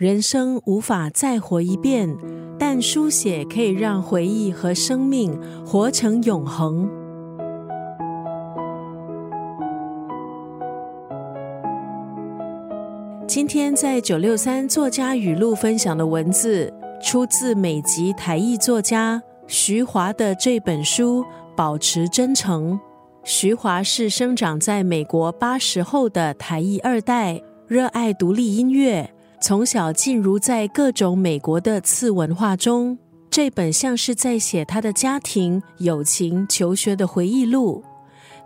人生无法再活一遍，但书写可以让回忆和生命活成永恒。今天在九六三作家语录分享的文字，出自美籍台裔作家徐华的这本书《保持真诚》。徐华是生长在美国八十后的台裔二代，热爱独立音乐。从小浸入在各种美国的次文化中，这本像是在写他的家庭、友情、求学的回忆录，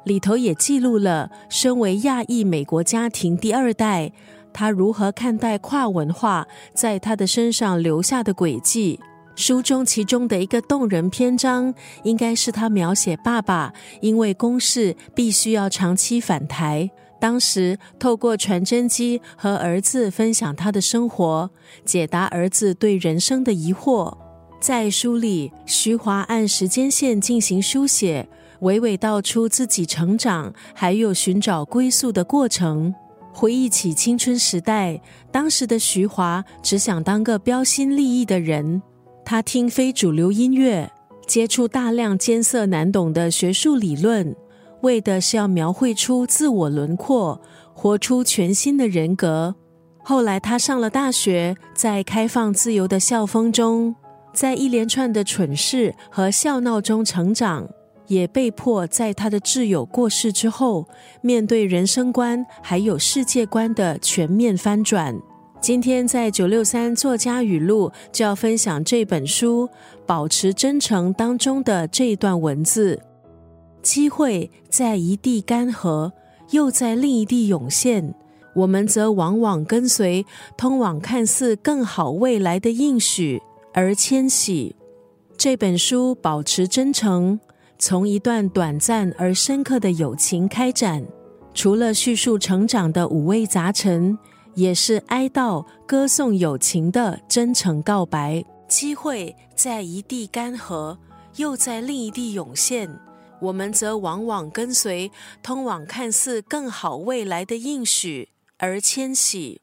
里头也记录了身为亚裔美国家庭第二代，他如何看待跨文化在他的身上留下的轨迹。书中其中的一个动人篇章，应该是他描写爸爸因为公事必须要长期返台。当时透过传真机和儿子分享他的生活，解答儿子对人生的疑惑。在书里，徐华按时间线进行书写，娓娓道出自己成长还有寻找归宿的过程。回忆起青春时代，当时的徐华只想当个标新立异的人。他听非主流音乐，接触大量艰涩难懂的学术理论。为的是要描绘出自我轮廓，活出全新的人格。后来他上了大学，在开放自由的校风中，在一连串的蠢事和笑闹中成长，也被迫在他的挚友过世之后，面对人生观还有世界观的全面翻转。今天在九六三作家语录就要分享这本书《保持真诚》当中的这一段文字。机会在一地干涸，又在另一地涌现。我们则往往跟随通往看似更好未来的应许而迁徙。这本书保持真诚，从一段短暂而深刻的友情开展。除了叙述成长的五味杂陈，也是哀悼、歌颂友情的真诚告白。机会在一地干涸，又在另一地涌现。我们则往往跟随通往看似更好未来的应许而迁徙。